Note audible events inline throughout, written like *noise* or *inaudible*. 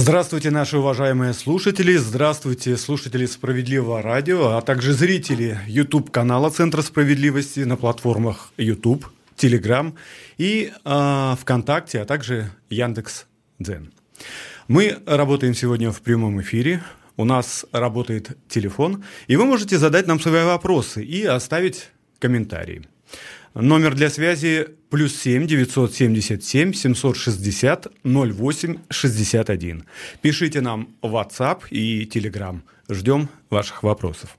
Здравствуйте, наши уважаемые слушатели, здравствуйте, слушатели Справедливого радио, а также зрители YouTube-канала Центра справедливости на платформах YouTube, Telegram и э, ВКонтакте, а также Яндекс Дзен. Мы работаем сегодня в прямом эфире, у нас работает телефон, и вы можете задать нам свои вопросы и оставить комментарии. Номер для связи плюс 7 977 760 08 61. Пишите нам WhatsApp и Telegram. Ждем ваших вопросов.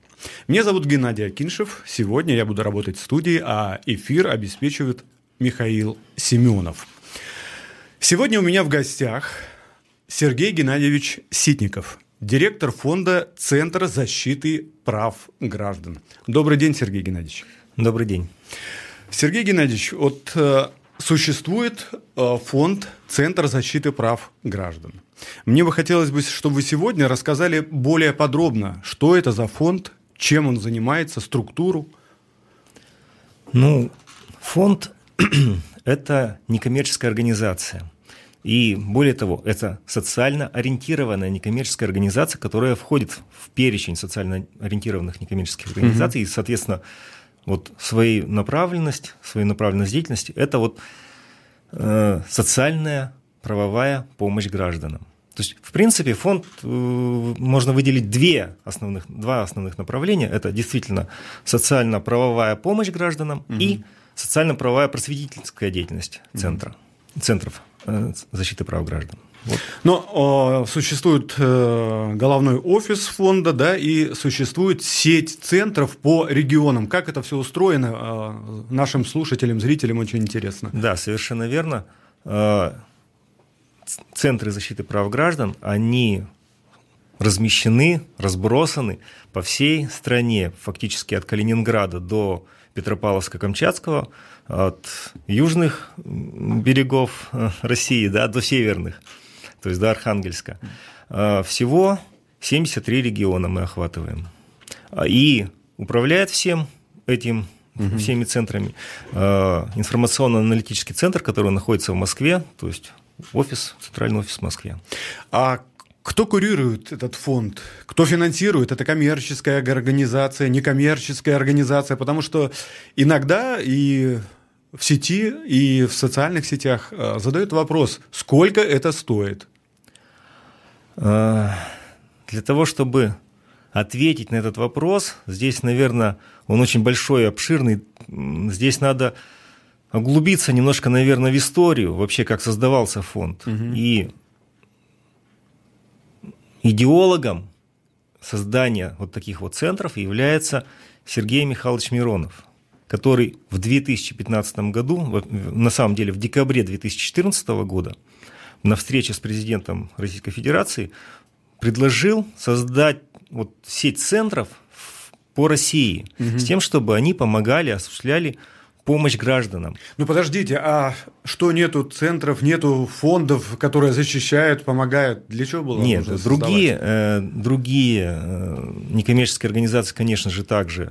Меня зовут Геннадий Акиншев. Сегодня я буду работать в студии, а эфир обеспечивает Михаил Семенов. Сегодня у меня в гостях Сергей Геннадьевич Ситников, директор фонда Центра защиты прав граждан. Добрый день, Сергей Геннадьевич. Добрый день. Сергей Геннадьевич, вот э, существует э, фонд Центр защиты прав граждан. Мне бы хотелось бы, чтобы вы сегодня рассказали более подробно, что это за фонд, чем он занимается, структуру. Ну, фонд *clears throat* – это некоммерческая организация. И более того, это социально ориентированная некоммерческая организация, которая входит в перечень социально ориентированных некоммерческих организаций, mm-hmm. и, соответственно, вот своей направленность, свою направленность деятельности – это вот э, социальная правовая помощь гражданам. То есть, в принципе, фонд э, можно выделить две основных, два основных направления. Это действительно социально-правовая помощь гражданам угу. и социально-правовая просветительская деятельность центра, угу. центров э, защиты прав граждан. Вот. Но э, существует э, головной офис фонда, да, и существует сеть центров по регионам. Как это все устроено? Э, нашим слушателям, зрителям очень интересно. Да, совершенно верно. Э, центры защиты прав граждан, они размещены, разбросаны по всей стране, фактически от Калининграда до Петропавловска-Камчатского, от южных берегов э, России да, до северных то есть до Архангельска. А, всего 73 региона мы охватываем. А, и управляет всем этим угу. всеми центрами а, информационно-аналитический центр, который находится в Москве, то есть офис, центральный офис в Москве. А кто курирует этот фонд? Кто финансирует? Это коммерческая организация, некоммерческая организация? Потому что иногда и в сети, и в социальных сетях задают вопрос, сколько это стоит? Э, для того, чтобы ответить на этот вопрос, здесь, наверное, он очень большой и обширный, здесь надо углубиться немножко, наверное, в историю, вообще, как создавался фонд. Угу. И идеологом создания вот таких вот центров является Сергей Михайлович Миронов, который в 2015 году, на самом деле в декабре 2014 года, на встрече с президентом Российской Федерации предложил создать вот сеть центров по России угу. с тем, чтобы они помогали, осуществляли помощь гражданам. Ну подождите, а что нету центров, нету фондов, которые защищают, помогают? Для чего было? Нет, другие, э, другие э, некоммерческие организации, конечно же, также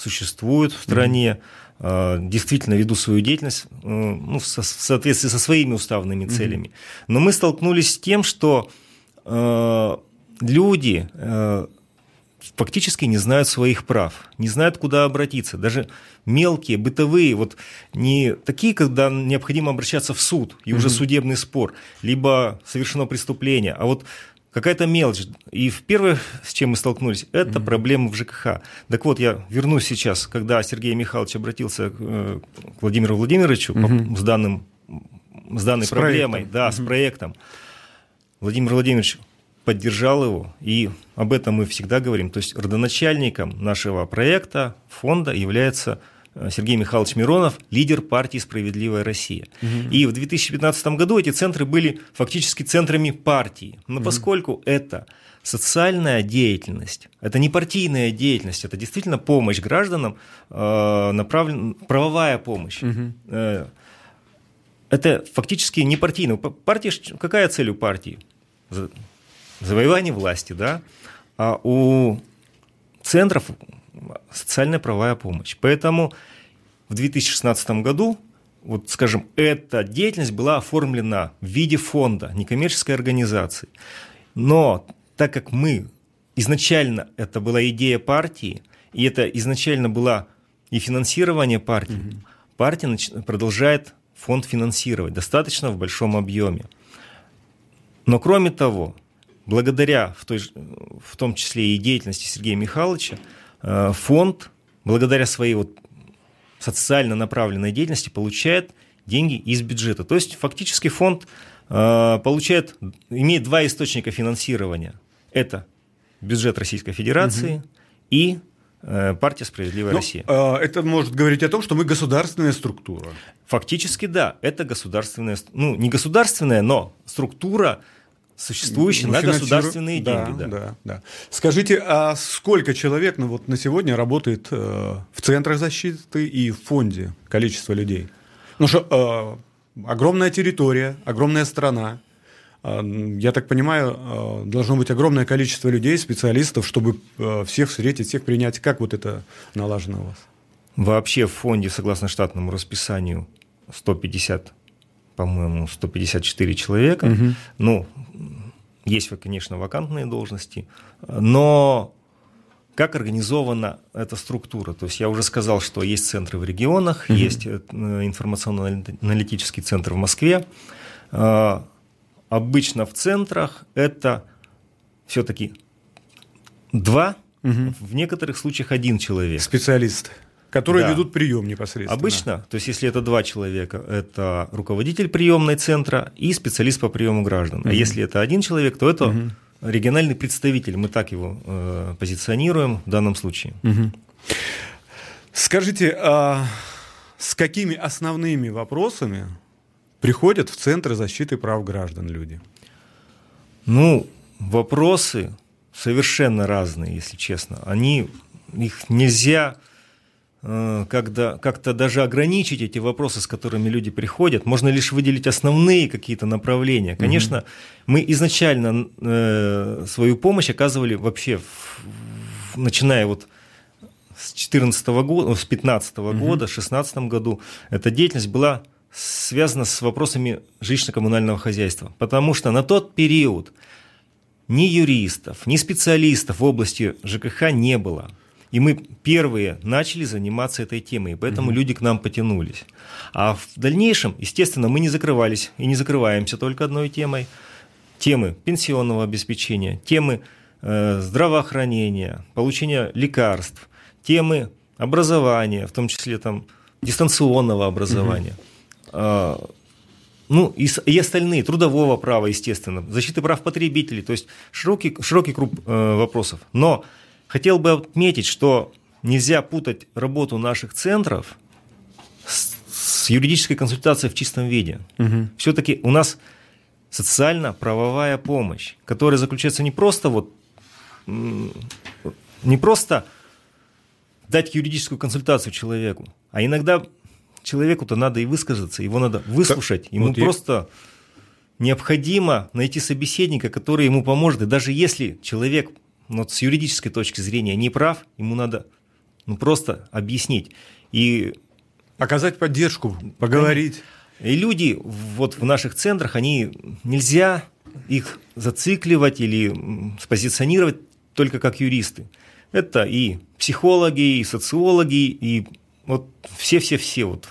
существуют в стране. Mm-hmm действительно веду свою деятельность э, ну, в соответствии со своими уставными целями. Mm-hmm. Но мы столкнулись с тем, что э, люди э, фактически не знают своих прав, не знают, куда обратиться. Даже мелкие, бытовые, вот не такие, когда необходимо обращаться в суд, и mm-hmm. уже судебный спор, либо совершено преступление, а вот какая-то мелочь. И первое, с чем мы столкнулись, это mm-hmm. проблемы в ЖКХ. Так вот, я вернусь сейчас, когда Сергей Михайлович обратился к э, Владимиру Владимировичу mm-hmm. с, данным, с данной с проблемой, проектом. да, mm-hmm. с проектом. Владимир Владимирович поддержал его, и об этом мы всегда говорим. То есть родоначальником нашего проекта, фонда является Сергей Михайлович Миронов, лидер партии «Справедливая Россия». Угу. И в 2015 году эти центры были фактически центрами партии. Но угу. поскольку это социальная деятельность, это не партийная деятельность, это действительно помощь гражданам, э, направлен, правовая помощь. Угу. Э, это фактически не партийная. Партия, какая цель у партии? Завоевание власти, да? А у центров социальная правовая помощь. Поэтому в 2016 году вот скажем, эта деятельность была оформлена в виде фонда, некоммерческой организации. Но так как мы изначально это была идея партии, и это изначально была и финансирование партии, угу. партия продолжает фонд финансировать достаточно в большом объеме. Но кроме того, благодаря в, той, в том числе и деятельности Сергея Михайловича, фонд, благодаря своей вот социально направленной деятельности, получает деньги из бюджета. То есть фактически фонд э, получает, имеет два источника финансирования. Это бюджет Российской Федерации угу. и э, партия «Справедливая ну, Россия». Это может говорить о том, что мы государственная структура. Фактически, да, это государственная, ну, не государственная, но структура, существующая ну, на государственные да, деньги. Да. Да, да. Скажите, а сколько человек ну, вот на сегодня работает э, в центрах защиты и в фонде, количество людей? Ну что, э, огромная территория, огромная страна, а, я так понимаю, а, должно быть огромное количество людей, специалистов, чтобы а, всех встретить, всех принять. Как вот это налажено у вас? Вообще в фонде, согласно штатному расписанию, 150, по-моему, 154 человека. Угу. Ну, есть, конечно, вакантные должности, но как организована эта структура? То есть я уже сказал, что есть центры в регионах, угу. есть э, информационно-аналитический центр в Москве обычно в центрах это все-таки два, угу. в некоторых случаях один человек. Специалист. Которые да. ведут прием непосредственно. Обычно, то есть если это два человека, это руководитель приемной центра и специалист по приему граждан. Угу. А если это один человек, то это угу. региональный представитель. Мы так его э, позиционируем в данном случае. Угу. Скажите, а с какими основными вопросами приходят в центры защиты прав граждан люди? Ну, вопросы совершенно разные, если честно. Они, их нельзя когда, как-то даже ограничить эти вопросы, с которыми люди приходят. Можно лишь выделить основные какие-то направления. Конечно, угу. мы изначально э, свою помощь оказывали вообще, в, в, начиная вот с 2014 года, с 2015 угу. года, в 2016 году, эта деятельность была связано с вопросами жилищно-коммунального хозяйства. Потому что на тот период ни юристов, ни специалистов в области ЖКХ не было. И мы первые начали заниматься этой темой, поэтому угу. люди к нам потянулись. А в дальнейшем, естественно, мы не закрывались и не закрываемся только одной темой. Темы пенсионного обеспечения, темы э, здравоохранения, получения лекарств, темы образования, в том числе там, дистанционного образования. Угу. А, ну, и, и остальные, трудового права, естественно, защиты прав потребителей, то есть широкий, широкий круг э, вопросов. Но хотел бы отметить, что нельзя путать работу наших центров с, с юридической консультацией в чистом виде. Угу. Все-таки у нас социально-правовая помощь, которая заключается не просто вот не просто дать юридическую консультацию человеку, а иногда человеку-то надо и высказаться, его надо выслушать. Ему вот просто я... необходимо найти собеседника, который ему поможет. И даже если человек ну, с юридической точки зрения не прав, ему надо ну, просто объяснить. И... Оказать поддержку, поговорить. И люди вот в наших центрах, они нельзя их зацикливать или спозиционировать только как юристы. Это и психологи, и социологи, и вот все-все-все вот.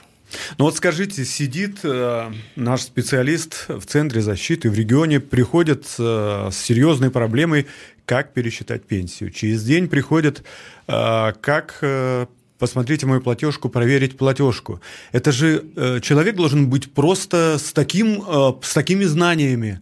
Ну вот скажите, сидит э, наш специалист в центре защиты в регионе, приходит э, с серьезной проблемой, как пересчитать пенсию. Через день приходит, э, как э, посмотрите мою платежку, проверить платежку. Это же э, человек должен быть просто с, таким, э, с такими знаниями,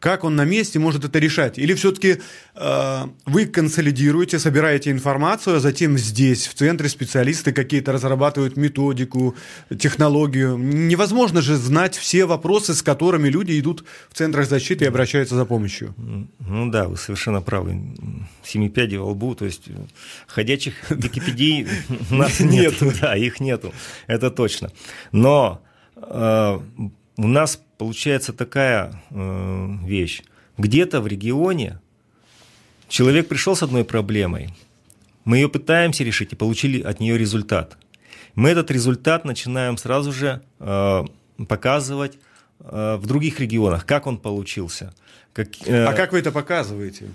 как он на месте может это решать? Или все-таки э, вы консолидируете, собираете информацию, а затем здесь, в центре специалисты какие-то разрабатывают методику, технологию. Невозможно же знать все вопросы, с которыми люди идут в центрах защиты и обращаются за помощью. Ну да, вы совершенно правы. Семи пядей во лбу, то есть ходячих Википедий у нас нет. *laughs* Да, их нету, это точно. Но э, у нас получается такая э, вещь. Где-то в регионе человек пришел с одной проблемой, мы ее пытаемся решить и получили от нее результат. Мы этот результат начинаем сразу же э, показывать э, в других регионах, как он получился. Как, э, а как вы это показываете?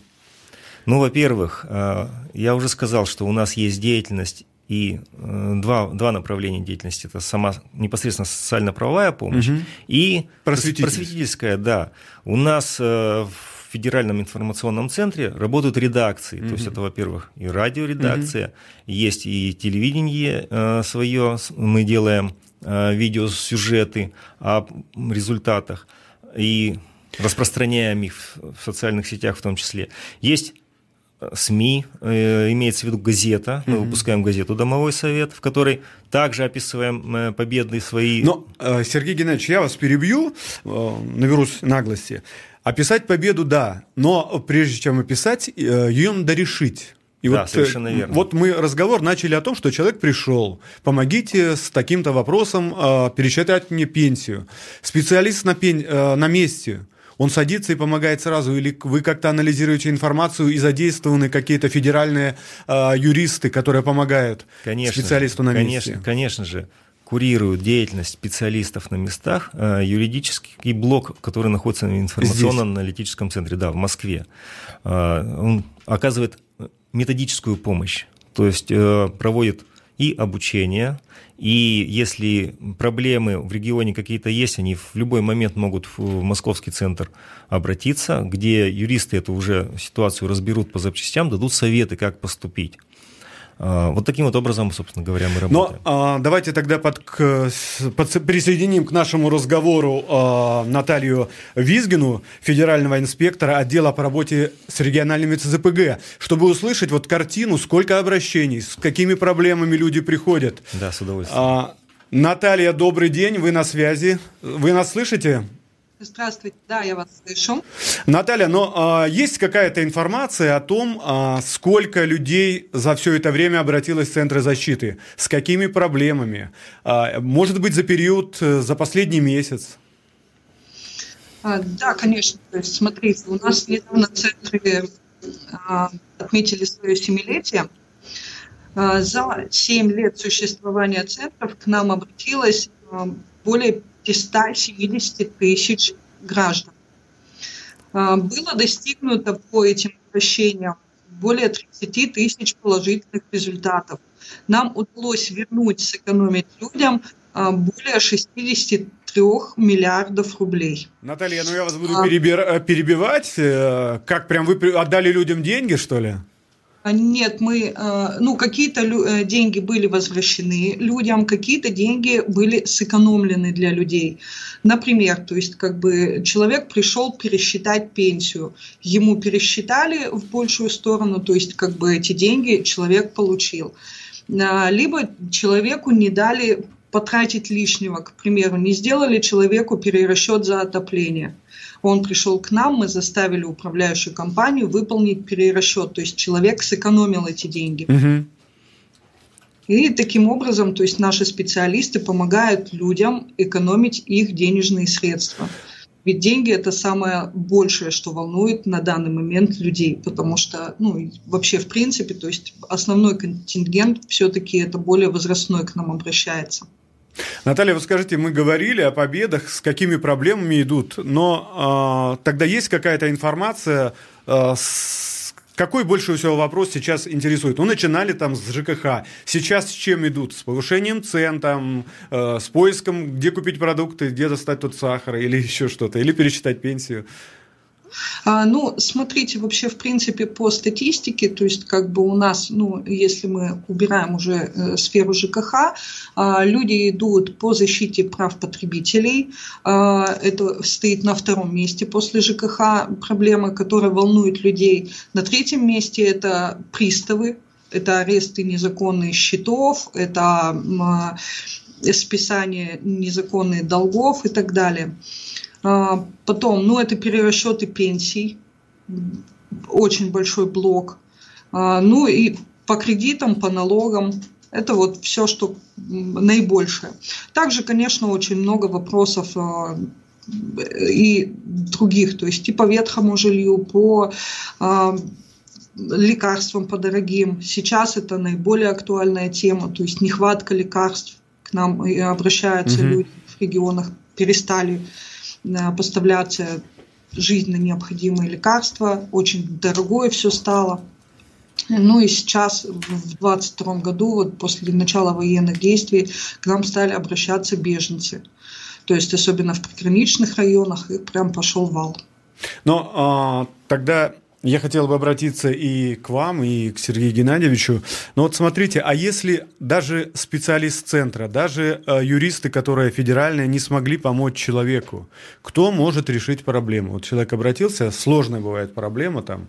Ну, во-первых, э, я уже сказал, что у нас есть деятельность и э, два, два направления деятельности. Это сама непосредственно социально-правовая помощь угу. и просветительская. Да. У нас в федеральном информационном центре работают редакции. Mm-hmm. То есть это, во-первых, и радиоредакция, mm-hmm. есть и телевидение э, свое, мы делаем э, видеосюжеты о результатах и распространяем их в социальных сетях в том числе. Есть э, СМИ, э, имеется в виду газета, мы выпускаем газету «Домовой совет», в которой также описываем э, победы свои. Но, Сергей Геннадьевич, я вас перебью, наберусь наглости. Описать победу, да, но прежде чем описать, э, ее надо решить. И да, вот, э, совершенно верно. Вот мы разговор начали о том, что человек пришел, помогите с таким-то вопросом э, пересчитать мне пенсию. Специалист на, пен... э, на месте, он садится и помогает сразу, или вы как-то анализируете информацию и задействованы какие-то федеральные э, юристы, которые помогают конечно, специалисту на конечно, месте? Конечно же курирует деятельность специалистов на местах э, юридический блок, который находится в информационно-аналитическом центре, да, в Москве. Э, он оказывает методическую помощь, то есть э, проводит и обучение, и если проблемы в регионе какие-то есть, они в любой момент могут в московский центр обратиться, где юристы эту уже ситуацию разберут по запчастям, дадут советы, как поступить. А, вот таким вот образом, собственно говоря, мы работаем. Но а, давайте тогда под, к, под, присоединим к нашему разговору а, Наталью Визгину, федерального инспектора отдела по работе с региональными ЦЗПГ, чтобы услышать вот картину, сколько обращений, с какими проблемами люди приходят. Да, с удовольствием. А, Наталья, добрый день, вы на связи. Вы нас слышите? Здравствуйте, да, я вас слышу. Наталья, но а, есть какая-то информация о том, а, сколько людей за все это время обратилось в центры защиты, с какими проблемами? А, может быть, за период, э, за последний месяц? А, да, конечно. То есть, смотрите, у нас недавно центры а, отметили свое семилетие. А, за 7 лет существования центров к нам обратилось а, более 570 тысяч граждан. А, было достигнуто по этим обращениям более 30 тысяч положительных результатов. Нам удалось вернуть, сэкономить людям а, более 63 миллиардов рублей. Наталья, ну я вас буду а... перебивать. Э, как прям вы отдали людям деньги, что ли? А, нет, мы, э, ну, какие-то э, деньги были возвращены людям, какие-то деньги были сэкономлены для людей. Например, то есть как бы человек пришел пересчитать пенсию, ему пересчитали в большую сторону, то есть как бы эти деньги человек получил. А, либо человеку не дали потратить лишнего, к примеру, не сделали человеку перерасчет за отопление. Он пришел к нам, мы заставили управляющую компанию выполнить перерасчет, то есть человек сэкономил эти деньги. Угу. И таким образом, то есть наши специалисты помогают людям экономить их денежные средства. Ведь деньги это самое большее, что волнует на данный момент людей, потому что, ну, вообще в принципе, то есть основной контингент все-таки это более возрастной к нам обращается. Наталья, вы скажите, мы говорили о победах, с какими проблемами идут, но э, тогда есть какая-то информация, э, с какой больше всего вопрос сейчас интересует? Ну, начинали там с ЖКХ. Сейчас с чем идут? С повышением цен, там, э, с поиском, где купить продукты, где достать тот сахар или *laughs* еще что-то, или пересчитать пенсию? А, ну, смотрите, вообще, в принципе, по статистике, то есть, как бы у нас, ну, если мы убираем уже э, сферу ЖКХ, э, люди идут по защите прав потребителей. Э, это стоит на втором месте после ЖКХ проблемы, которые волнуют людей. На третьем месте это приставы, это аресты незаконных счетов, это списание незаконных долгов и так далее. А, потом, ну, это перерасчеты пенсий, очень большой блок. А, ну и по кредитам, по налогам, это вот все, что наибольшее. Также, конечно, очень много вопросов а, и других, то есть и по ветхому жилью, по лекарствам по дорогим. Сейчас это наиболее актуальная тема, то есть нехватка лекарств. К нам обращаются угу. люди в регионах, перестали поставляться жизненно необходимые лекарства, очень дорогое все стало. Ну и сейчас, в 2022 году, вот после начала военных действий, к нам стали обращаться беженцы. То есть, особенно в приграничных районах, их прям пошел вал. Но а, тогда я хотел бы обратиться и к вам, и к Сергею Геннадьевичу. Но вот смотрите, а если даже специалист центра, даже э, юристы, которые федеральные, не смогли помочь человеку, кто может решить проблему? Вот человек обратился, сложная бывает проблема там,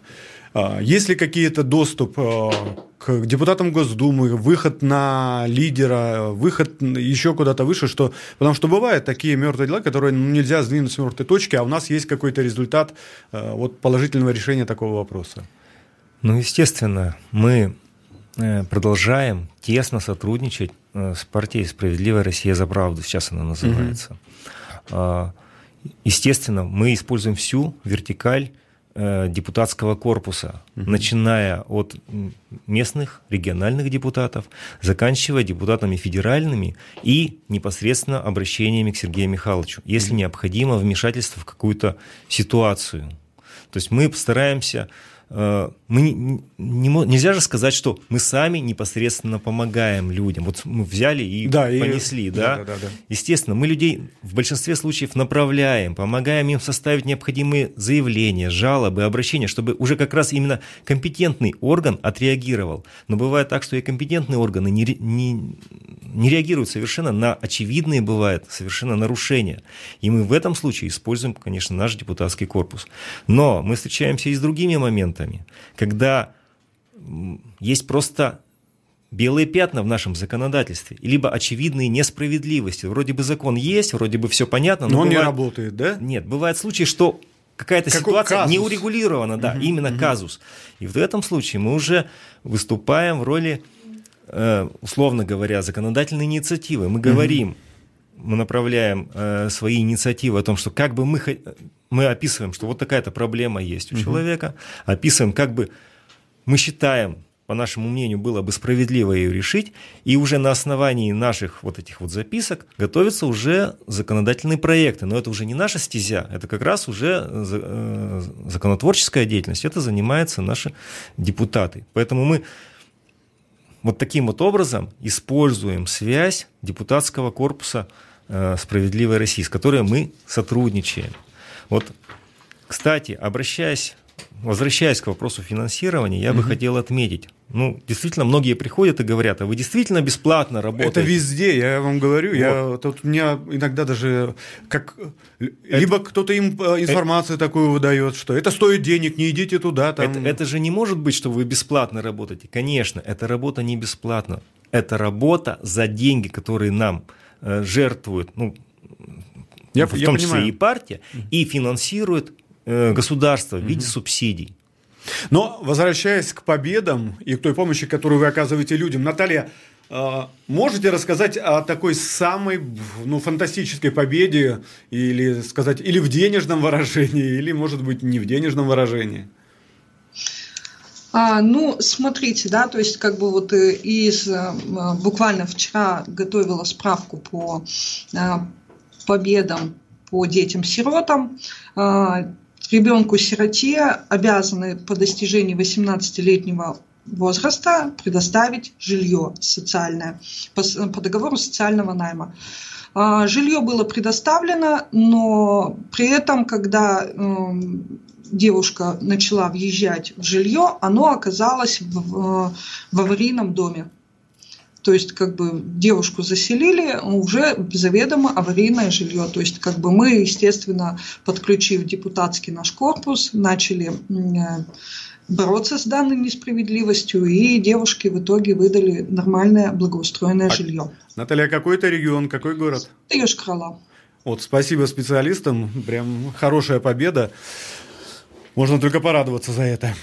есть ли какие-то доступ а, к депутатам Госдумы, выход на лидера, выход еще куда-то выше, что, потому что бывают такие мертвые дела, которые ну, нельзя сдвинуть с мертвой точки, а у нас есть какой-то результат а, вот, положительного решения такого вопроса. Ну, естественно, мы э, продолжаем тесно сотрудничать э, с партией «Справедливая Россия за правду», сейчас она называется. Угу. Естественно, мы используем всю вертикаль Э, депутатского корпуса, угу. начиная от местных, региональных депутатов, заканчивая депутатами федеральными и непосредственно обращениями к Сергею Михайловичу, если угу. необходимо вмешательство в какую-то ситуацию. То есть мы стараемся Э, мы не, не, нельзя же сказать, что мы сами непосредственно помогаем людям. Вот мы взяли и да, понесли, и, да? Да, да, да? Естественно, мы людей в большинстве случаев направляем, помогаем им составить необходимые заявления, жалобы, обращения, чтобы уже как раз именно компетентный орган отреагировал. Но бывает так, что и компетентные органы не, не, не реагируют совершенно на очевидные, бывают совершенно нарушения. И мы в этом случае используем, конечно, наш депутатский корпус. Но мы встречаемся и с другими моментами моментами, когда есть просто белые пятна в нашем законодательстве, либо очевидные несправедливости. Вроде бы закон есть, вроде бы все понятно, но, но он бывает... не работает, да? Нет, бывают случаи, что какая-то Какой ситуация казус? не урегулирована, да, угу, именно угу. казус. И в этом случае мы уже выступаем в роли, э, условно говоря, законодательной инициативы. Мы говорим, угу. Мы направляем э, свои инициативы о том, что как бы мы мы описываем, что вот такая-то проблема есть у угу. человека, описываем, как бы мы считаем, по нашему мнению, было бы справедливо ее решить, и уже на основании наших вот этих вот записок готовятся уже законодательные проекты. Но это уже не наша стезя, это как раз уже э, законотворческая деятельность, это занимаются наши депутаты. Поэтому мы вот таким вот образом используем связь депутатского корпуса э, «Справедливой России», с которой мы сотрудничаем. Вот, кстати, обращаясь, возвращаясь к вопросу финансирования, я угу. бы хотел отметить, ну, действительно, многие приходят и говорят, а вы действительно бесплатно работаете? Это везде, я вам говорю. Вот. Я, тут у меня иногда даже как... Это... Либо кто-то им э, информацию это... такую выдает, что это стоит денег, не идите туда. Там... Это, это же не может быть, что вы бесплатно работаете. Конечно, эта работа не бесплатна. Это работа за деньги, которые нам э, жертвуют, ну, я, в я том числе и партия, и финансирует э, государство в виде угу. субсидий. Но возвращаясь к победам и к той помощи, которую вы оказываете людям, Наталья, э, можете рассказать о такой самой ну, фантастической победе или сказать или в денежном выражении, или, может быть, не в денежном выражении? А, ну, смотрите, да, то есть как бы вот э, из э, буквально вчера готовила справку по победам по детям-сиротам. А, ребенку-сироте обязаны по достижении 18-летнего возраста предоставить жилье социальное по, по договору социального найма. А, жилье было предоставлено, но при этом, когда эм, девушка начала въезжать в жилье, оно оказалось в, в аварийном доме. То есть как бы девушку заселили, уже заведомо аварийное жилье. То есть как бы мы, естественно, подключив депутатский наш корпус, начали э, бороться с данной несправедливостью, и девушки в итоге выдали нормальное благоустроенное а, жилье. Наталья, какой это регион, какой город? Йошкар-Ола. Вот, спасибо специалистам, прям хорошая победа. Можно только порадоваться за это.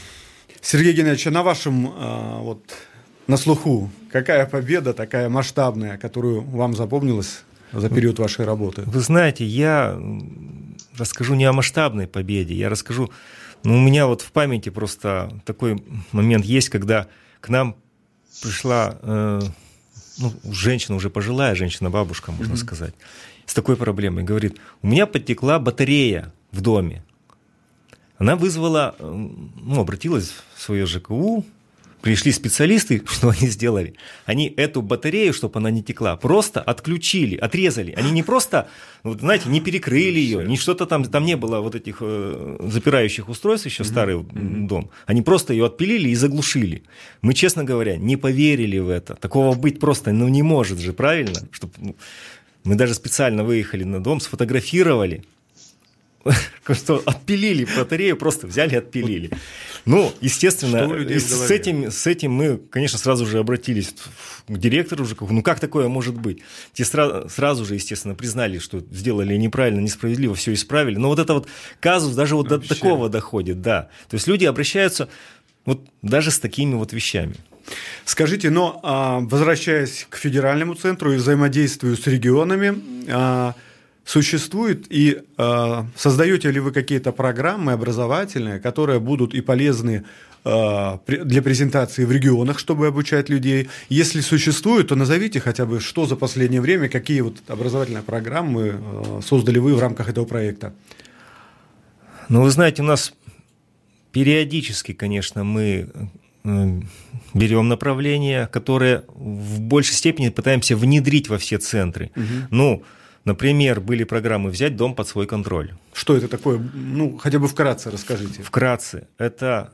Сергей Геннадьевич, а на вашем э, вот, на слуху? Какая победа такая масштабная, которую вам запомнилась за период вашей работы? Вы знаете, я расскажу не о масштабной победе, я расскажу Ну, у меня вот в памяти просто такой момент есть, когда к нам пришла э, ну, женщина, уже пожилая женщина, бабушка, можно mm-hmm. сказать, с такой проблемой. Говорит, у меня подтекла батарея в доме. Она вызвала, э, ну, обратилась в свое ЖКУ, Пришли специалисты, *laughs* что они сделали? Они эту батарею, чтобы она не текла, просто отключили, отрезали. Они не просто, вот, знаете, не перекрыли ее, не что-то там, там не было вот этих э, запирающих устройств, еще старый дом. Они просто ее отпилили и заглушили. Мы, честно говоря, не поверили в это. Такого быть просто, ну, не может же, правильно? Чтоб, ну, мы даже специально выехали на дом, сфотографировали, *laughs* что отпилили батарею, просто взяли и отпилили. Ну, естественно, с этим, с этим мы, конечно, сразу же обратились к директору уже, ну как такое может быть? Те сразу, сразу же, естественно, признали, что сделали неправильно, несправедливо, все исправили. Но вот это вот казус даже вот Вообще. до такого доходит, да. То есть люди обращаются вот даже с такими вот вещами. Скажите, но а, возвращаясь к федеральному центру и взаимодействию с регионами, а, существует и э, создаете ли вы какие-то программы образовательные, которые будут и полезны э, для презентации в регионах, чтобы обучать людей? Если существует, то назовите хотя бы, что за последнее время, какие вот образовательные программы э, создали вы в рамках этого проекта? Ну, вы знаете, у нас периодически, конечно, мы э, берем направления, которые в большей степени пытаемся внедрить во все центры. Угу. Ну, Например, были программы «Взять дом под свой контроль». Что это такое? Ну, хотя бы вкратце расскажите. Вкратце. Это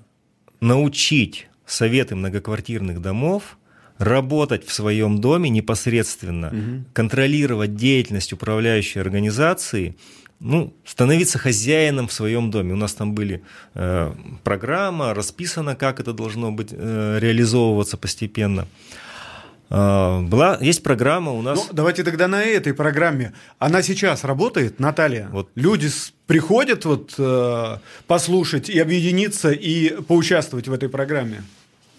научить советы многоквартирных домов работать в своем доме непосредственно, угу. контролировать деятельность управляющей организации, ну, становиться хозяином в своем доме. У нас там были э, программа, расписано, как это должно быть э, реализовываться постепенно. А, была, есть программа у нас. Ну, давайте тогда на этой программе. Она сейчас работает, Наталья. Вот. Люди приходят вот э, послушать и объединиться и поучаствовать в этой программе.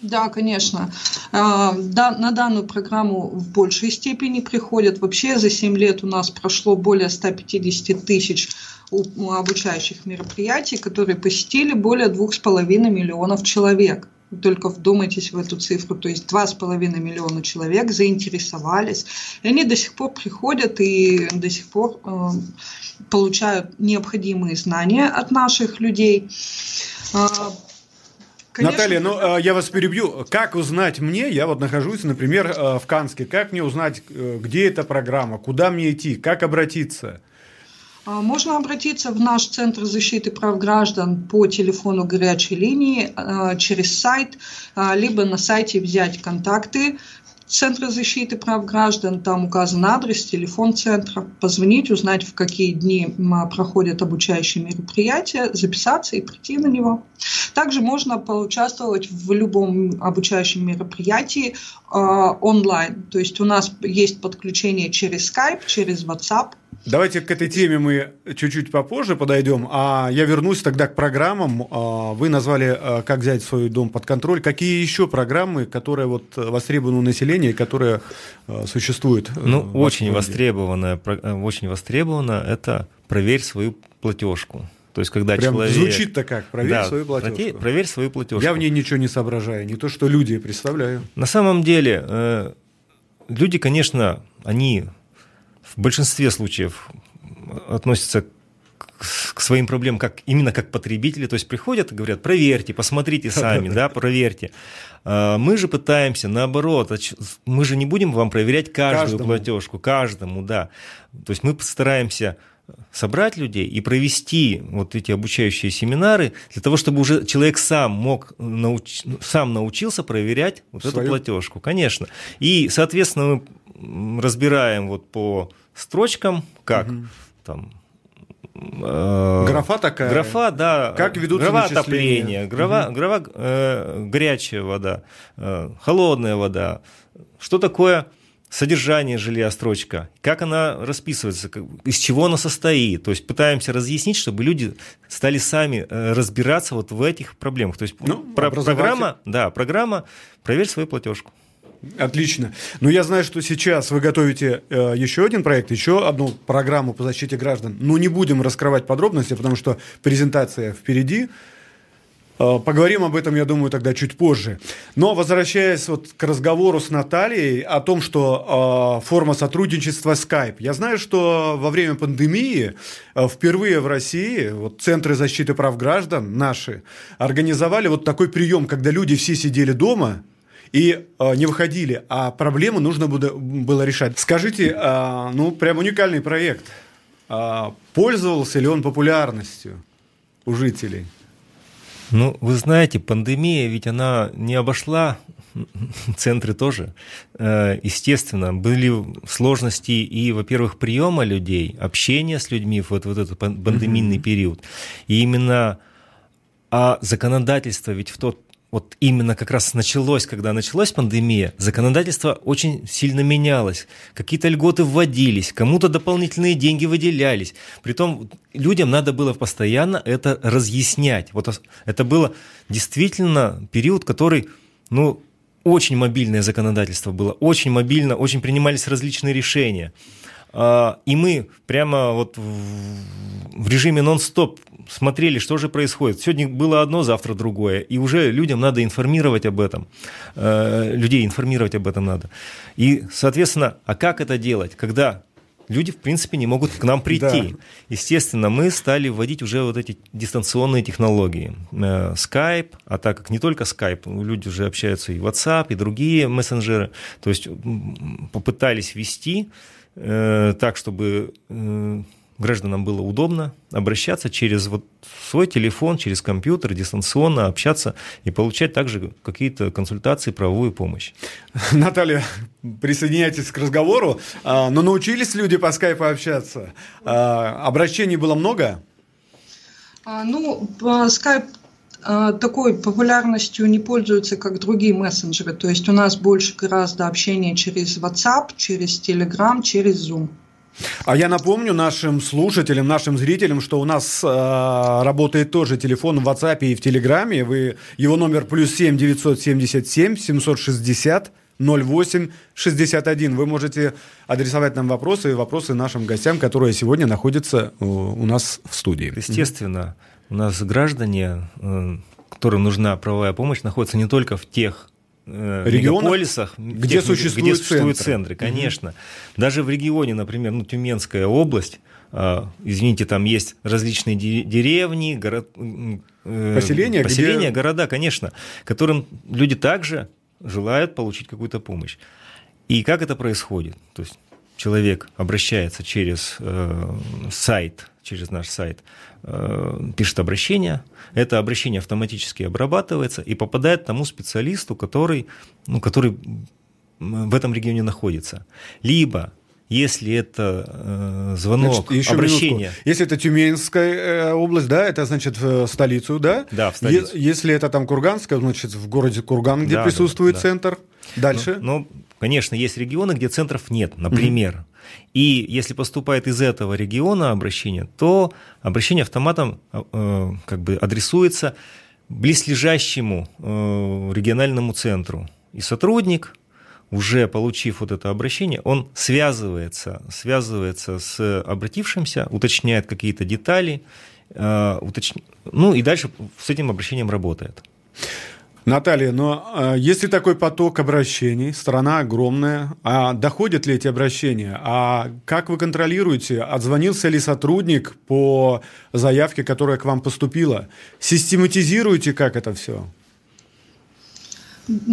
Да, конечно. А, на данную программу в большей степени приходят. Вообще за 7 лет у нас прошло более 150 тысяч обучающих мероприятий, которые посетили более 2,5 миллионов человек только вдумайтесь в эту цифру, то есть 2,5 миллиона человек заинтересовались, и они до сих пор приходят и до сих пор э, получают необходимые знания от наших людей. Э, Конечно, Наталья, ну э, я вас перебью. Как узнать мне? Я вот нахожусь, например, э, в Канске. Как мне узнать, э, где эта программа, куда мне идти, как обратиться? А, можно обратиться в наш Центр защиты прав граждан по телефону горячей линии а, через сайт, а, либо на сайте взять контакты Центра защиты прав граждан, там указан адрес, телефон центра, позвонить, узнать, в какие дни проходят обучающие мероприятия, записаться и прийти на него. Также можно поучаствовать в любом обучающем мероприятии онлайн. То есть у нас есть подключение через Skype, через WhatsApp. Давайте к этой теме мы чуть-чуть попозже подойдем, а я вернусь тогда к программам. А, вы назвали а, «Как взять свой дом под контроль». Какие еще программы, которые вот востребованы у населения, которые а, существуют? Э, ну, очень востребованная, э, очень востребована – это «Проверь свою платежку». То есть, когда Прям человек... звучит-то как, проверь да, свою платежку. Проверь свою платежку. Я в ней ничего не соображаю, не то, что люди, представляю. На самом деле, э, люди, конечно, они в большинстве случаев относятся к своим проблемам как, именно как потребители, то есть приходят и говорят, проверьте, посмотрите сами, да, проверьте. А, мы же пытаемся, наоборот, мы же не будем вам проверять каждую платежку, каждому, да. То есть мы постараемся собрать людей и провести вот эти обучающие семинары для того, чтобы уже человек сам мог науч... сам научился проверять вот Свою? эту платежку, конечно. И, соответственно, мы разбираем вот по строчкам, как угу. там э, Графа такая. Графа, да. Как ведут Графа отопления, графа, угу. графа э, горячая вода, э, холодная вода. Что такое содержание жилья строчка, как она расписывается, из чего она состоит. То есть пытаемся разъяснить, чтобы люди стали сами э, разбираться вот в этих проблемах. То есть ну, про, программа, да, программа «Проверь свою платежку». Отлично. Но я знаю, что сейчас вы готовите э, еще один проект, еще одну программу по защите граждан. Но не будем раскрывать подробности, потому что презентация впереди. Э, поговорим об этом, я думаю, тогда чуть позже. Но возвращаясь вот к разговору с Натальей о том, что э, форма сотрудничества Skype. Я знаю, что во время пандемии э, впервые в России вот, центры защиты прав граждан наши организовали вот такой прием, когда люди все сидели дома, и э, не выходили, а проблему нужно было, было решать. Скажите, э, ну, прям уникальный проект. Э, пользовался ли он популярностью у жителей? Ну, вы знаете, пандемия ведь она не обошла *laughs* центры тоже. Э, естественно, были сложности и, во-первых, приема людей, общения с людьми в вот, вот этот пандемийный mm-hmm. период. И именно а законодательство ведь в тот вот именно как раз началось, когда началась пандемия, законодательство очень сильно менялось. Какие-то льготы вводились, кому-то дополнительные деньги выделялись. Притом людям надо было постоянно это разъяснять. Вот это было действительно период, который, ну, очень мобильное законодательство было, очень мобильно, очень принимались различные решения. А, и мы прямо вот в режиме нон-стоп смотрели, что же происходит. Сегодня было одно, завтра другое. И уже людям надо информировать об этом. Э, людей информировать об этом надо. И, соответственно, а как это делать, когда люди, в принципе, не могут к нам прийти. Да. Естественно, мы стали вводить уже вот эти дистанционные технологии. Э, Skype, а так как не только Skype, люди уже общаются и WhatsApp, и другие мессенджеры. То есть попытались ввести Э, так, чтобы э, гражданам было удобно обращаться через вот свой телефон, через компьютер, дистанционно общаться и получать также какие-то консультации, правовую помощь. *laughs* Наталья, присоединяйтесь к разговору. А, но научились люди по скайпу общаться? А, обращений было много? А, ну, скайп такой популярностью не пользуются, как другие мессенджеры. То есть у нас больше гораздо общения через WhatsApp, через Telegram, через Zoom. А я напомню нашим слушателям, нашим зрителям, что у нас э, работает тоже телефон в WhatsApp и в Телеграме. Вы, его номер плюс 7 977 760 08 61. Вы можете адресовать нам вопросы и вопросы нашим гостям, которые сегодня находятся у нас в студии. Естественно. У нас граждане, э, которым нужна правовая помощь, находятся не только в тех э, регионах, мегаполисах, где, тех, существуют, где существуют центры. центры, конечно. Угу. Даже в регионе, например, ну, Тюменская область, э, извините, там есть различные деревни, город, поселения, поселения где... города, конечно, которым люди также желают получить какую-то помощь. И как это происходит? То есть человек обращается через э, сайт, через наш сайт, э, пишет обращение, это обращение автоматически обрабатывается и попадает тому специалисту, который, ну, который в этом регионе находится. Либо если это э, звонок, значит, еще обращение. Минутку. Если это Тюменская э, область, да, это значит в столицу, да? Да, в столицу. Е- если это там Курганская, значит в городе Курган, где да, присутствует да, центр. Дальше. Ну, ну, Конечно, есть регионы, где центров нет, например. Mm-hmm. И если поступает из этого региона обращение, то обращение автоматом э, как бы адресуется близлежащему э, региональному центру. И сотрудник, уже получив вот это обращение, он связывается, связывается с обратившимся, уточняет какие-то детали, э, уточ... ну и дальше с этим обращением работает. Наталья, но э, если такой поток обращений, страна огромная, а доходят ли эти обращения? А как вы контролируете, отзвонился ли сотрудник по заявке, которая к вам поступила? Систематизируете как это все?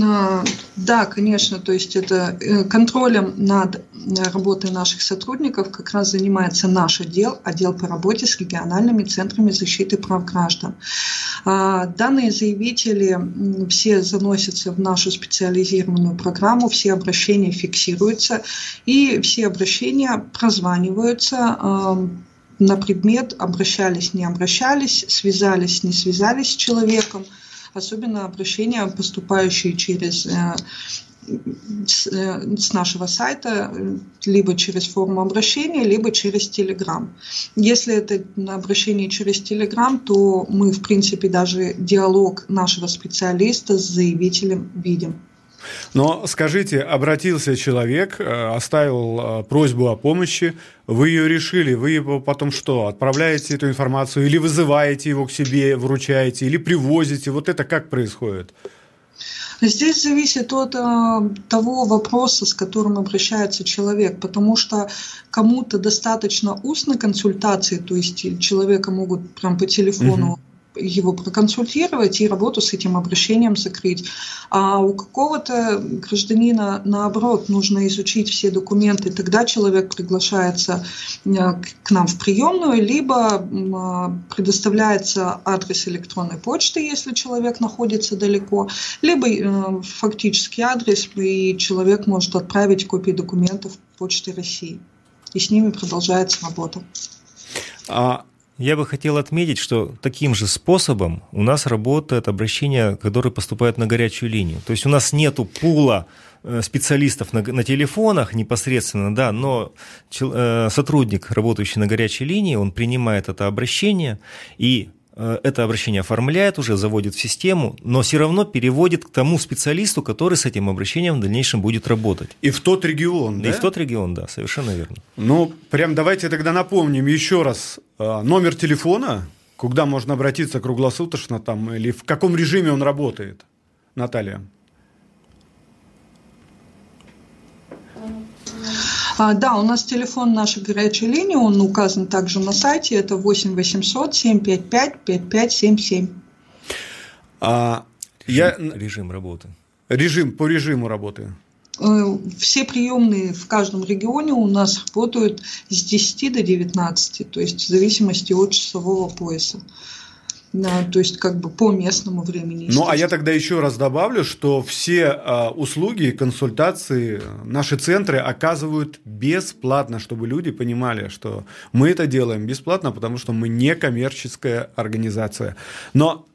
А, да, конечно, то есть это э, контролем над э, работой наших сотрудников как раз занимается наш отдел, отдел по работе с региональными центрами защиты прав граждан. А, данные заявители все заносятся в нашу специализированную программу, все обращения фиксируются и все обращения прозваниваются на предмет обращались, не обращались, связались, не связались с человеком – особенно обращения, поступающие через э, э, с нашего сайта, либо через форму обращения, либо через Telegram. Если это обращение через Telegram, то мы, в принципе, даже диалог нашего специалиста с заявителем видим. Но скажите, обратился человек, э, оставил э, просьбу о помощи, вы ее решили, вы его потом что, отправляете эту информацию или вызываете его к себе, вручаете, или привозите? Вот это как происходит? Здесь зависит от э, того вопроса, с которым обращается человек, потому что кому-то достаточно устной консультации, то есть человека могут прям по телефону его проконсультировать и работу с этим обращением закрыть. А у какого-то гражданина, наоборот, нужно изучить все документы, тогда человек приглашается э, к нам в приемную, либо э, предоставляется адрес электронной почты, если человек находится далеко, либо э, фактический адрес, и человек может отправить копии документов Почты России. И с ними продолжается работа. А я бы хотел отметить, что таким же способом у нас работает обращение, которое поступает на горячую линию. То есть у нас нету пула э, специалистов на, на телефонах непосредственно, да, но э, сотрудник, работающий на горячей линии, он принимает это обращение и это обращение оформляет уже, заводит в систему, но все равно переводит к тому специалисту, который с этим обращением в дальнейшем будет работать. И в тот регион, да? И в тот регион, да, совершенно верно. Ну, прям давайте тогда напомним еще раз э, номер телефона, куда можно обратиться круглосуточно там, или в каком режиме он работает, Наталья? А, да, у нас телефон нашей горячей линии, он указан также на сайте, это 8 800 755 5577. А, режим, я... режим работы. Режим, по режиму работы. Э, все приемные в каждом регионе у нас работают с 10 до 19, то есть в зависимости от часового пояса. Да, то есть как бы по местному времени. Ну, а я тогда еще раз добавлю, что все э, услуги, консультации наши центры оказывают бесплатно, чтобы люди понимали, что мы это делаем бесплатно, потому что мы не коммерческая организация. Но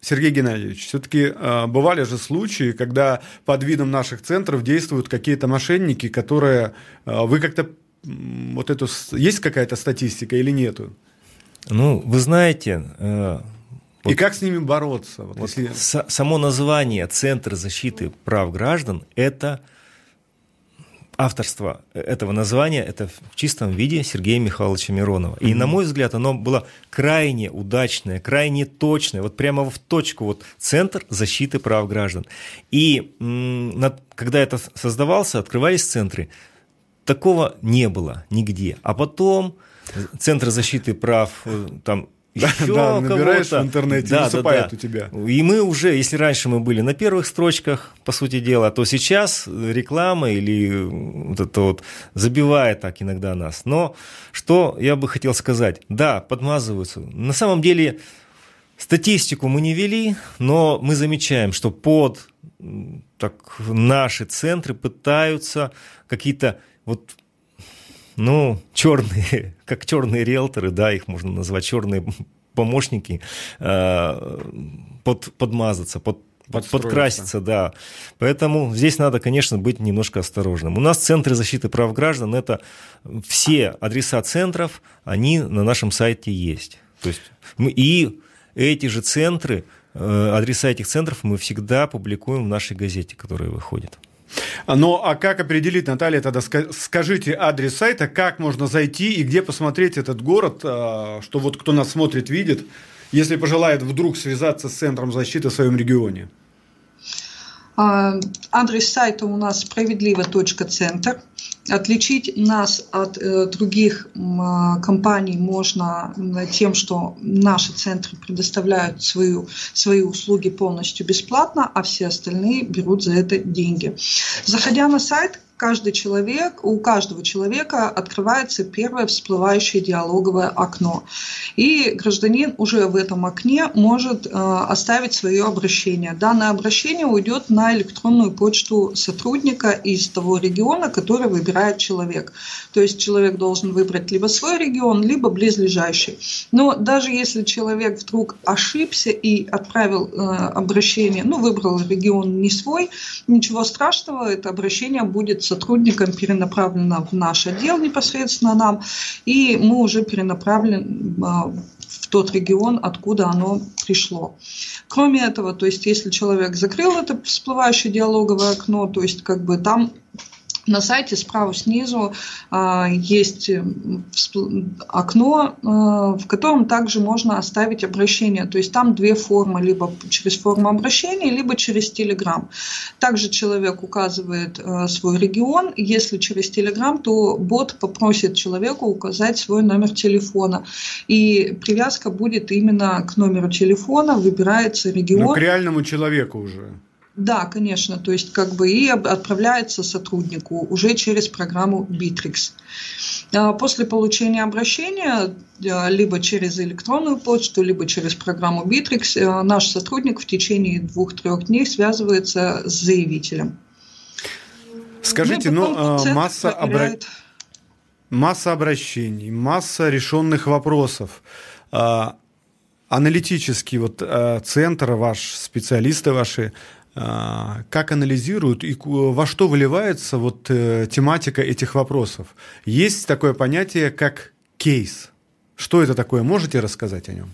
Сергей Геннадьевич, все-таки э, бывали же случаи, когда под видом наших центров действуют какие-то мошенники, которые э, вы как-то вот эту есть какая-то статистика или нету? Ну, вы знаете, э, вот, и как с ними бороться? Вот вот если... Само название Центр защиты прав граждан – это авторство этого названия это в чистом виде Сергея Михайловича Миронова. И, на мой взгляд, оно было крайне удачное, крайне точное, вот прямо в точку, вот Центр защиты прав граждан. И когда это создавался, открывались центры, такого не было нигде. А потом Центр защиты прав э, еще да, набираешь в интернете, да, высыпает да, да. у тебя. И мы уже, если раньше мы были на первых строчках, по сути дела, то сейчас реклама или вот это вот забивает так иногда нас. Но что я бы хотел сказать? Да, подмазываются. На самом деле статистику мы не вели, но мы замечаем, что под так, наши центры пытаются какие-то вот ну, черные, *laughs* как черные риэлторы, да, их можно назвать, черные помощники, э, под, подмазаться, под, подкраситься, да. Поэтому здесь надо, конечно, быть немножко осторожным. У нас центры защиты прав граждан, это все адреса центров, они на нашем сайте есть. То есть мы, и эти же центры, э, адреса этих центров мы всегда публикуем в нашей газете, которая выходит. Ну, а как определить, Наталья, тогда скажите адрес сайта, как можно зайти и где посмотреть этот город, а, что вот кто нас смотрит, видит, если пожелает вдруг связаться с Центром защиты в своем регионе? А, адрес сайта у нас справедливо.центр. Отличить нас от э, других э, компаний можно тем, что наши центры предоставляют свою, свои услуги полностью бесплатно, а все остальные берут за это деньги. Заходя на сайт, каждый человек, у каждого человека открывается первое всплывающее диалоговое окно. И гражданин уже в этом окне может э, оставить свое обращение. Данное обращение уйдет на электронную почту сотрудника из того региона, который выбирает человек. То есть человек должен выбрать либо свой регион, либо близлежащий. Но даже если человек вдруг ошибся и отправил э, обращение, ну, выбрал регион не свой, ничего страшного, это обращение будет сотрудникам перенаправлена в наш отдел непосредственно нам, и мы уже перенаправим а, в тот регион, откуда оно пришло. Кроме этого, то есть если человек закрыл это всплывающее диалоговое окно, то есть как бы там на сайте справа снизу а, есть э, окно, а, в котором также можно оставить обращение. То есть там две формы, либо через форму обращения, либо через Telegram. Также человек указывает а, свой регион. Если через Telegram, то бот попросит человеку указать свой номер телефона. И привязка будет именно к номеру телефона, выбирается регион. Ну, к реальному человеку уже. Да, конечно, то есть как бы и отправляется сотруднику уже через программу Bittrex. А, после получения обращения а, либо через электронную почту, либо через программу Bittrex а, наш сотрудник в течение двух-трех дней связывается с заявителем. Скажите, ну, ну масса, обра... масса обращений, масса решенных вопросов. Аналитический вот центр ваш, специалисты ваши а, как анализируют и во что выливается вот э, тематика этих вопросов. Есть такое понятие, как кейс. Что это такое? Можете рассказать о нем?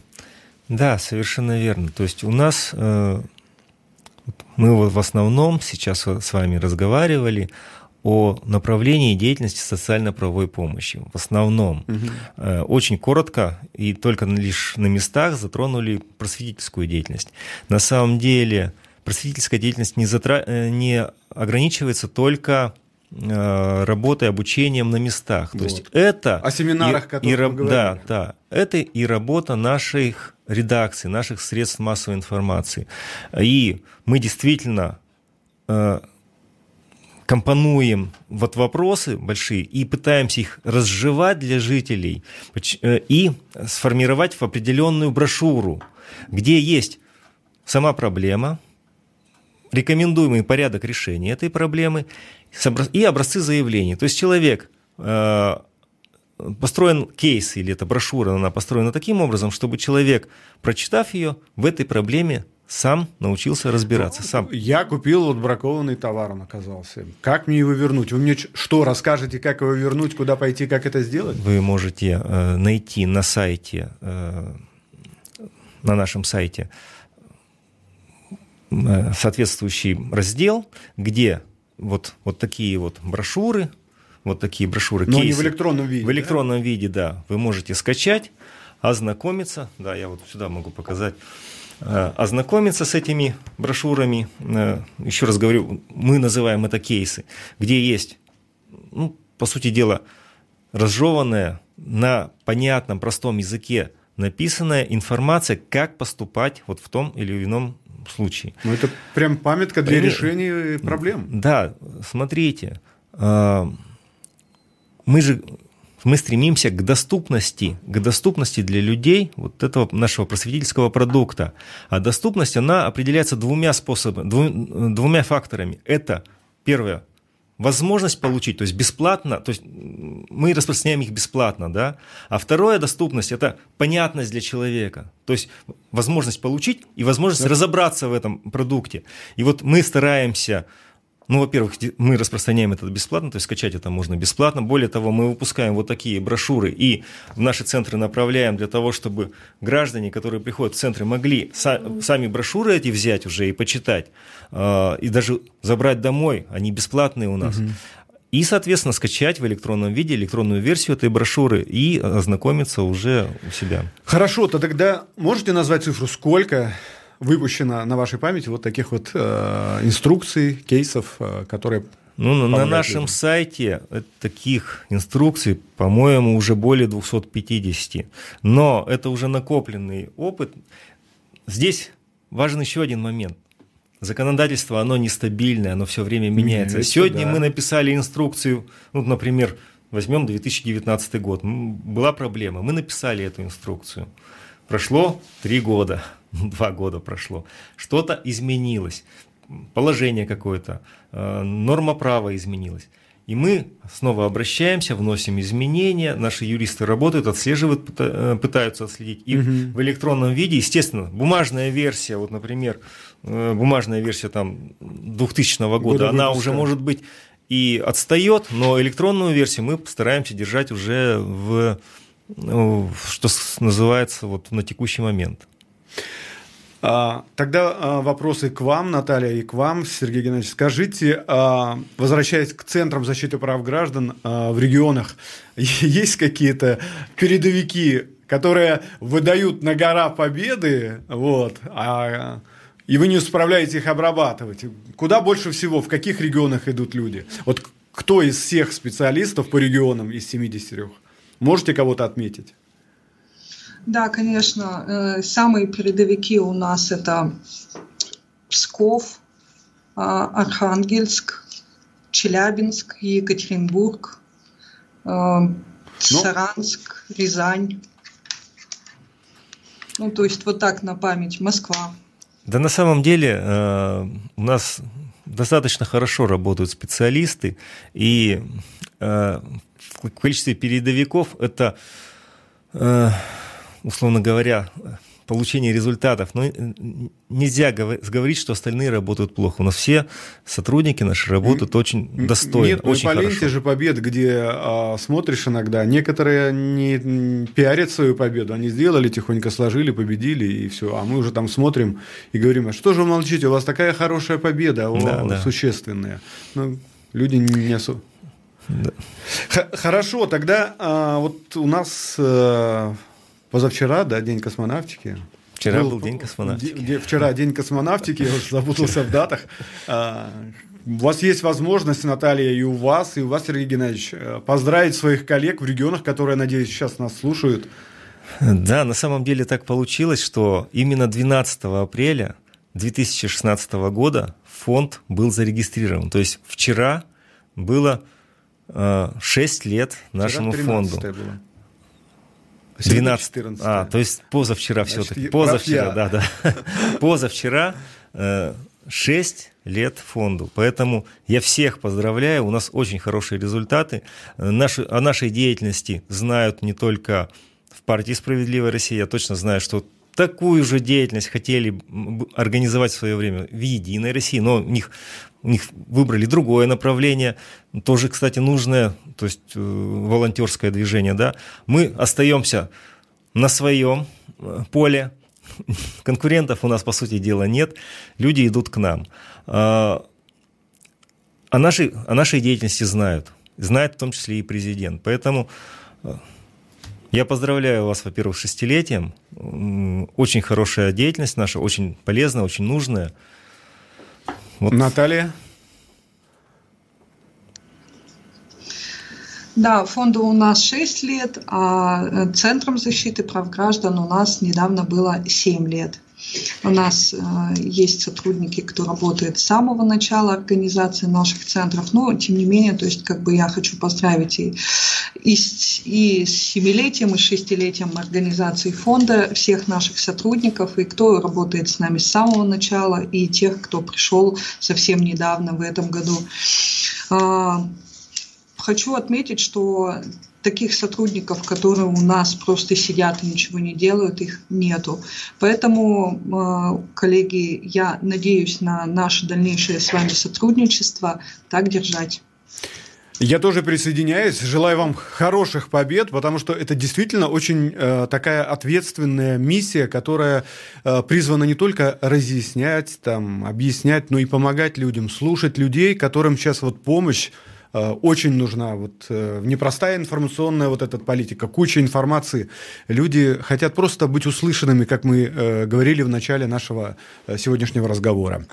Да, совершенно верно. То есть у нас э, мы вот в основном сейчас с вами разговаривали о направлении деятельности социально-правовой помощи. В основном угу. очень коротко и только лишь на местах затронули просветительскую деятельность. На самом деле просветительская деятельность не, затра... Э, не ограничивается только э, работой, обучением на местах. Вот. То есть это о семинарах, и, которые и, мы говорили. Да, да. Это и работа наших редакций, наших средств массовой информации. И мы действительно э, компонуем вот вопросы большие и пытаемся их разжевать для жителей э, и сформировать в определенную брошюру, где есть сама проблема – рекомендуемый порядок решения этой проблемы и образцы заявлений. То есть человек э, построен кейс или эта брошюра, она построена таким образом, чтобы человек, прочитав ее, в этой проблеме сам научился разбираться. Сам. Я купил вот бракованный товар, он оказался. Как мне его вернуть? Вы мне что, расскажете, как его вернуть, куда пойти, как это сделать? Вы можете э, найти на сайте, э, на нашем сайте соответствующий раздел, где вот, вот такие вот брошюры, вот такие брошюры, Но кейсы, не в электронном виде. В электронном да? виде, да. Вы можете скачать, ознакомиться. Да, я вот сюда могу показать. Э, ознакомиться с этими брошюрами. Э, еще раз говорю, мы называем это кейсы, где есть, ну, по сути дела, разжеванная на понятном, простом языке написанная информация, как поступать вот в том или ином случае. Ну, это прям памятка для При... решения проблем. Да, смотрите, а, мы же мы стремимся к доступности, к доступности для людей вот этого нашего просветительского продукта. А доступность, она определяется двумя способами, двумя факторами. Это, первое, возможность получить, то есть бесплатно, то есть мы распространяем их бесплатно, да, а второе доступность – это понятность для человека, то есть возможность получить и возможность разобраться в этом продукте. И вот мы стараемся ну, во-первых, мы распространяем это бесплатно, то есть скачать это можно бесплатно. Более того, мы выпускаем вот такие брошюры и в наши центры направляем для того, чтобы граждане, которые приходят в центры, могли сами брошюры эти взять уже и почитать, а, и даже забрать домой, они бесплатные у нас. Угу. И, соответственно, скачать в электронном виде электронную версию этой брошюры и ознакомиться уже у себя. Хорошо, то тогда можете назвать цифру, сколько выпущено на вашей памяти вот таких вот э, инструкций, кейсов, э, которые ну, на нашем людям. сайте таких инструкций, по-моему, уже более 250. Но это уже накопленный опыт. Здесь важен еще один момент. Законодательство, оно нестабильное, оно все время меняется. Меняется Сегодня да. мы написали инструкцию, ну, например, возьмем 2019 год. Была проблема, мы написали эту инструкцию. Прошло три года *laughs* два года прошло, что-то изменилось, положение какое-то, э, норма права изменилась. И мы снова обращаемся, вносим изменения, наши юристы работают, отслеживают, э, пытаются отследить. И угу. в электронном виде, естественно, бумажная версия, вот, например, э, бумажная версия там 2000 года, года она выпуска. уже может быть и отстает, но электронную версию мы стараемся держать уже в ну, что называется вот на текущий момент. А, тогда а, вопросы к вам, Наталья, и к вам, Сергей Геннадьевич. Скажите, а, возвращаясь к центрам защиты прав граждан в регионах, *laughs* есть какие-то передовики, которые выдают на гора победы, вот, а, и вы не справляете их обрабатывать? Куда больше всего, в каких регионах идут люди? Вот кто из всех специалистов по регионам из 73 можете кого-то отметить? Да, конечно. Э, самые передовики у нас это Псков, а, Архангельск, Челябинск, Екатеринбург, э, ну, Саранск, Рязань. Ну, то есть вот так на память. Москва. Да на самом деле э, у нас достаточно хорошо работают специалисты, и в количестве передовиков это условно говоря, получение результатов. Но э, нельзя говорить, что остальные работают плохо. У нас все сотрудники наши работают очень достойно, Нет, очень ну, хорошо. же побед, где а, смотришь иногда, некоторые не пиарят свою победу, они сделали, тихонько сложили, победили, и все. А мы уже там смотрим и говорим, а что же вы молчите, у вас такая хорошая победа, о, да, да. существенная. Ну, люди не особо... Да. Хорошо, тогда а, вот у нас... А, позавчера, да, День космонавтики. Вчера был, был День космонавтики. Де, вчера День космонавтики, я уже запутался в датах. А, у вас есть возможность, Наталья, и у вас, и у вас, Сергей Геннадьевич, э, поздравить своих коллег в регионах, которые, надеюсь, сейчас нас слушают. Да, на самом деле так получилось, что именно 12 апреля 2016 года фонд был зарегистрирован. То есть вчера было 6 э, лет нашему фонду. Было. 12, 14. А, то есть позавчера все-таки. Позавчера, да, да. *laughs* Позавчера 6 э, лет фонду. Поэтому я всех поздравляю. У нас очень хорошие результаты. Э, наши, о нашей деятельности знают не только в партии «Справедливая Россия». Я точно знаю, что такую же деятельность хотели организовать в свое время в «Единой России», но у них, у них выбрали другое направление, тоже, кстати, нужное, то есть э, волонтерское движение. Да? Мы остаемся на своем э, поле, *laughs* конкурентов у нас, по сути дела, нет, люди идут к нам. А, о нашей, о нашей деятельности знают, знает в том числе и президент. Поэтому э, я поздравляю вас, во-первых, с шестилетием. Очень хорошая деятельность наша, очень полезная, очень нужная. Вот. Наталья? Да, фонду у нас 6 лет, а э, Центром защиты прав граждан у нас недавно было 7 лет. У нас э, есть сотрудники, кто работает с самого начала организации наших центров, но тем не менее, то есть как бы я хочу поздравить и, и, с, и с семилетием, и с шестилетием организации фонда всех наших сотрудников, и кто работает с нами с самого начала, и тех, кто пришел совсем недавно в этом году. А, хочу отметить, что таких сотрудников, которые у нас просто сидят и ничего не делают, их нету. Поэтому, э, коллеги, я надеюсь на наше дальнейшее с вами сотрудничество. Так держать. Я тоже присоединяюсь. Желаю вам хороших побед, потому что это действительно очень э, такая ответственная миссия, которая э, призвана не только разъяснять, там, объяснять, но и помогать людям, слушать людей, которым сейчас вот помощь очень нужна вот э, непростая информационная вот эта политика, куча информации. Люди хотят просто быть услышанными, как мы э, говорили в начале нашего сегодняшнего разговора.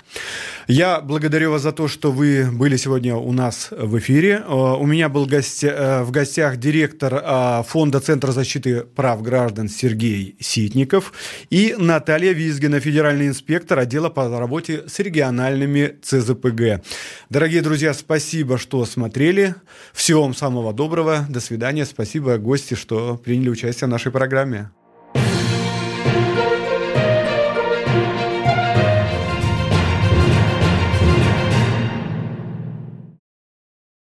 Я благодарю вас за то, что вы были сегодня у нас в эфире. У меня был гость, в гостях директор Фонда Центра защиты прав граждан Сергей Ситников и Наталья Визгина, федеральный инспектор отдела по работе с региональными ЦЗПГ. Дорогие друзья, спасибо, что смотрели смотрели. Всего вам самого доброго. До свидания. Спасибо, гости, что приняли участие в нашей программе.